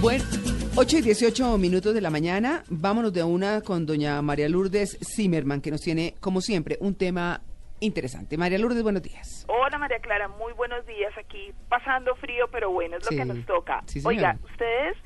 Bueno, 8 y 18 minutos de la mañana. Vámonos de una con doña María Lourdes Zimmerman, que nos tiene, como siempre, un tema interesante. María Lourdes, buenos días. Hola María Clara, muy buenos días aquí. Pasando frío, pero bueno, es lo Sí. que nos toca. Sí. Oiga, ¿ustedes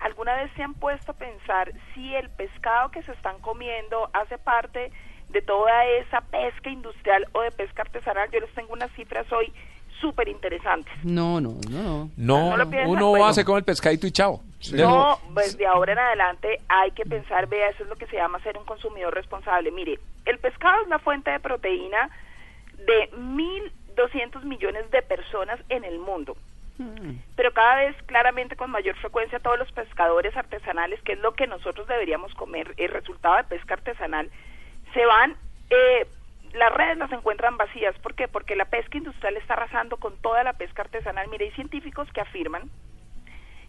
alguna vez se han puesto a pensar si el pescado que se están comiendo hace parte de toda esa pesca industrial o de pesca artesanal? Yo les tengo unas cifras hoy súper interesantes. No, no, no, no. No, No uno bueno. hace como el pescadito y chao. No, pues de ahora en adelante hay que pensar, vea, eso es lo que se llama ser un consumidor responsable. Mire, el pescado es la fuente de proteína de 1.200 millones de personas en el mundo. Pero cada vez, claramente, con mayor frecuencia, todos los pescadores artesanales, que es lo que nosotros deberíamos comer, el resultado de pesca artesanal, se van, eh, las redes las encuentran vacías. ¿Por qué? Porque la pesca industrial está arrasando con toda la pesca artesanal. Mire, hay científicos que afirman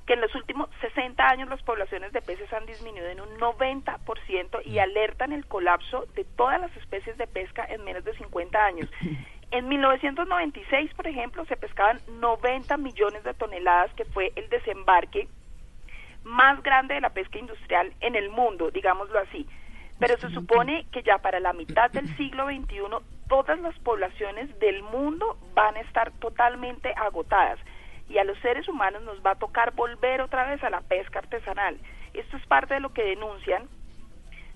que en los últimos 60 años las poblaciones de peces han disminuido en un 90% y alertan el colapso de todas las especies de pesca en menos de 50 años. En 1996, por ejemplo, se pescaban 90 millones de toneladas, que fue el desembarque más grande de la pesca industrial en el mundo, digámoslo así. Pero se supone que ya para la mitad del siglo XXI todas las poblaciones del mundo van a estar totalmente agotadas y a los seres humanos nos va a tocar volver otra vez a la pesca artesanal. Esto es parte de lo que denuncian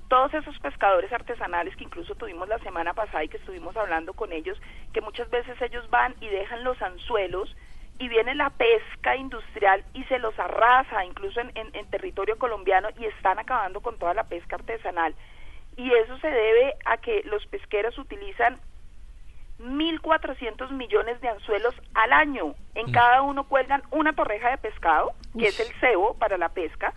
todos esos pescadores artesanales que incluso tuvimos la semana pasada y que estuvimos hablando con ellos, que muchas veces ellos van y dejan los anzuelos y viene la pesca industrial y se los arrasa, incluso en, en- en territorio colombiano, y están acabando con toda la pesca artesanal. Y eso se debe a que los pesqueros utilizan 1.400 millones de anzuelos al año. En cada uno cuelgan una torreja de pescado, que es el cebo para la pesca,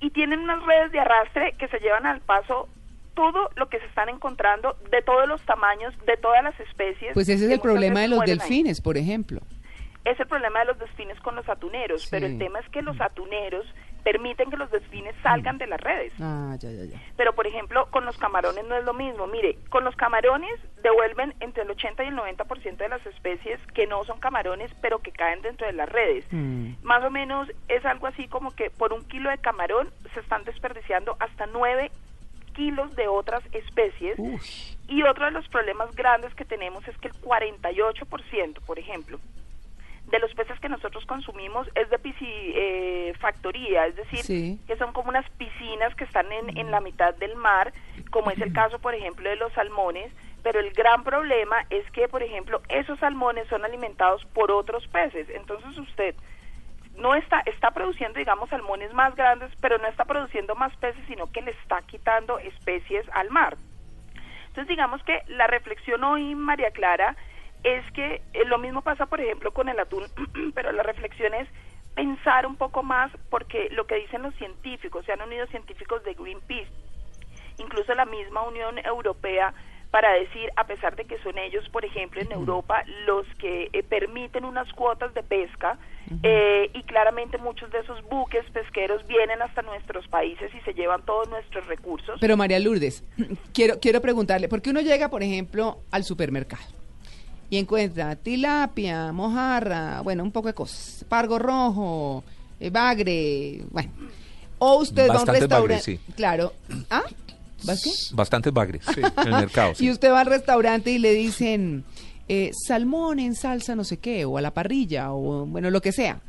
y tienen unas redes de arrastre que se llevan al paso todo lo que se están encontrando de todos los tamaños, de todas las especies. Pues ese es el problema de los ahí. delfines, por ejemplo. Es el problema de los delfines con los atuneros, pero el tema es que los atuneros permiten que los delfines salgan de las redes. Ah, ya, ya, ya. Pero, por ejemplo, con los camarones no es lo mismo. Mire, con los camarones devuelven entre el 80 y el 90% de las especies que no son camarones, pero que caen dentro de las redes. Mm. Más o menos es algo así como que por un kilo de camarón se están desperdiciando hasta 9 kilos de otras especies. Y otro de los problemas grandes que tenemos es que el 48%, por ejemplo, de los peces que nosotros consumimos es de piscifactoría, es decir, Sí. que son como unas piscinas que están en, en la mitad del mar, como es el caso, por ejemplo, de los salmones, pero el gran problema es que, por ejemplo, esos salmones son alimentados por otros peces. Entonces usted no está, está produciendo, digamos, salmones más grandes, pero no está produciendo más peces, sino que le está quitando especies al mar. Entonces, digamos que la reflexión hoy, María Clara, es que eh, lo mismo pasa, por ejemplo, con el atún, pero la reflexión es pensar un poco más, porque lo que dicen los científicos, se han unido científicos de Greenpeace, incluso la misma Unión Europea, para decir, a pesar de que son ellos, por ejemplo, en Europa, los que eh, permiten unas cuotas de pesca, eh, y claramente muchos de esos buques pesqueros vienen hasta nuestros países y se llevan todos nuestros recursos. Pero María Lourdes, quiero, quiero preguntarle, porque uno llega, por ejemplo, al supermercado y encuentra tilapia, mojarra, bueno, un poco de cosas, pargo rojo, eh, bagre, bueno. O usted va a un restaurante, sí. claro. ¿Ah? ¿Vas qué? Bastantes bagres en el mercado. sí. Y usted va al restaurante y le dicen eh, salmón en salsa no sé qué, o a la parrilla, o bueno, lo que sea.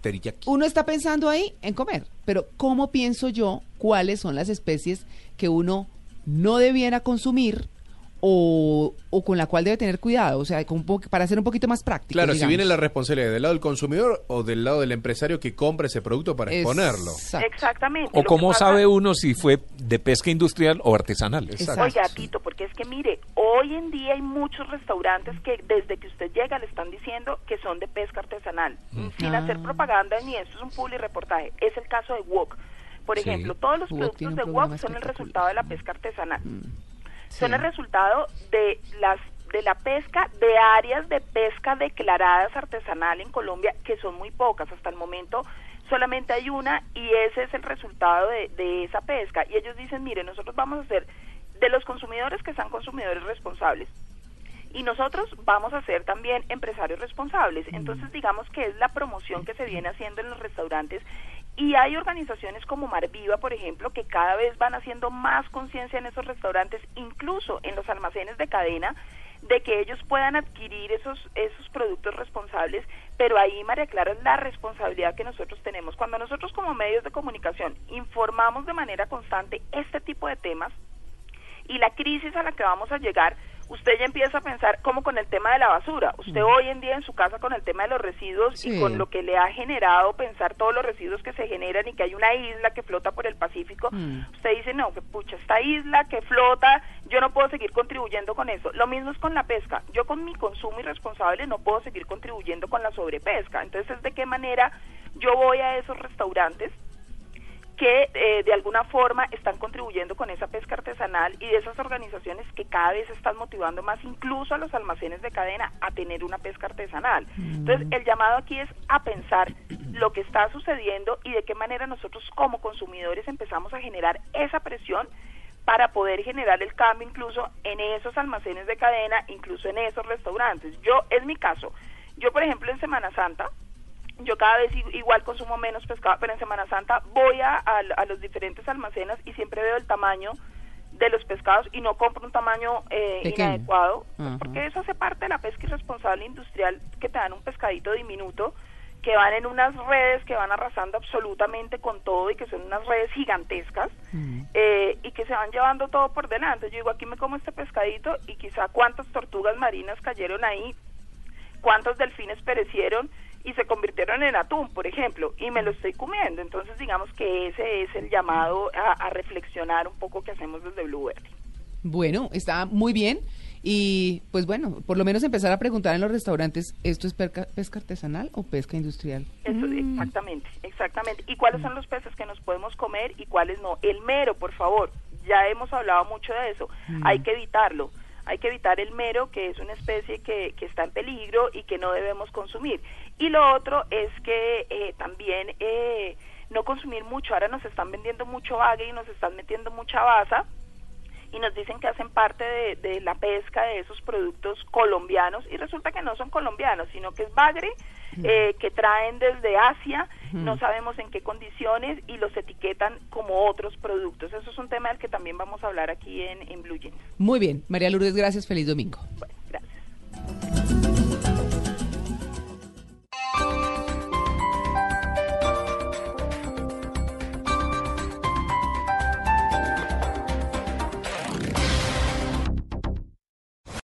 Teriyaki. Uno está pensando ahí en comer, pero ¿cómo pienso yo cuáles son las especies que uno no debiera consumir o, o con la cual debe tener cuidado? O sea, con para ser un poquito más práctico. Claro, si viene la responsabilidad del lado del consumidor o del lado del empresario que compra ese producto para exponerlo. Exacto. Exactamente. O cómo pasa- sabe uno si fue de pesca industrial o artesanal. Exacto. Oiga, Tito, porque es que mire, hoy en día hay muchos restaurantes que desde que usted llega le están diciendo que son de pesca artesanal, sin Ah. hacer propaganda ni esto es un public reportaje. Es el caso de Wok. Por Sí. ejemplo, todos los Wok productos de Wok son el resultado de la pesca artesanal. Son Sí. el resultado de las de la pesca de áreas de pesca declaradas artesanal en Colombia que son muy pocas hasta el momento solamente hay una y ese es el resultado de, de esa pesca y ellos dicen mire nosotros vamos a hacer de los consumidores que sean consumidores responsables y nosotros vamos a ser también empresarios responsables. Entonces, digamos que es la promoción que se viene haciendo en los restaurantes y hay organizaciones como Marviva, por ejemplo, que cada vez van haciendo más conciencia en esos restaurantes, incluso en los almacenes de cadena, de que ellos puedan adquirir esos, esos productos responsables, pero ahí, María Clara, es la responsabilidad que nosotros tenemos. Cuando nosotros como medios de comunicación informamos de manera constante este tipo de temas y la crisis a la que vamos a llegar, usted ya empieza a pensar como con el tema de la basura. Usted mm. hoy en día en su casa con el tema de los residuos y con lo que le ha generado pensar todos los residuos que se generan y que hay una isla que flota por el Pacífico, mm. usted dice, no, que pucha, esta isla que flota, yo no puedo seguir contribuyendo con eso. Lo mismo es con la pesca. Yo con mi consumo irresponsable no puedo seguir contribuyendo con la sobrepesca. Entonces, ¿de qué manera yo voy a esos restaurantes? Que eh, de alguna forma están contribuyendo con esa pesca artesanal y de esas organizaciones que cada vez están motivando más incluso a los almacenes de cadena a tener una pesca artesanal. Entonces, el llamado aquí es a pensar lo que está sucediendo y de qué manera nosotros como consumidores empezamos a generar esa presión para poder generar el cambio incluso en esos almacenes de cadena, incluso en esos restaurantes. Yo, es mi caso, yo por ejemplo en Semana Santa, yo cada vez igual consumo menos pescado, pero en Semana Santa voy a, a, los diferentes almacenes y siempre veo el tamaño de los pescados y no compro un tamaño eh, inadecuado, pues, porque eso hace parte de la pesca irresponsable industrial que te dan un pescadito diminuto que van en unas redes que van arrasando absolutamente con todo y que son unas redes gigantescas eh, y que se van llevando todo por delante. Yo digo, aquí me como este pescadito y quizá cuántas tortugas marinas cayeron ahí, cuántos delfines perecieron y se convirtieron en atún, por ejemplo, y me lo estoy comiendo. Entonces, digamos que ese es el llamado a, reflexionar un poco que hacemos desde Bluebird. Bueno, está muy bien. Y pues bueno, por lo menos empezar a preguntar en los restaurantes, ¿esto es pesca, artesanal o pesca industrial? Eso, mm. Exactamente, exactamente. ¿Y cuáles son los peces que nos podemos comer y cuáles no? El mero, por favor, ya hemos hablado mucho de eso, mm. hay que evitarlo hay que evitar el mero, que es una especie que, que está en peligro y que no debemos consumir. Y lo otro es que eh, también eh, no consumir mucho. Ahora nos están vendiendo mucho bagre y nos están metiendo mucha baza y nos dicen que hacen parte de, la pesca de esos productos colombianos y resulta que no son colombianos, sino que es bagre eh, que traen desde Asia, no sabemos en qué condiciones y los etiquetan como otros productos. Eso es un tema del que también vamos a hablar aquí en, en Blue Jeans. Muy bien, María Lourdes, gracias, feliz domingo.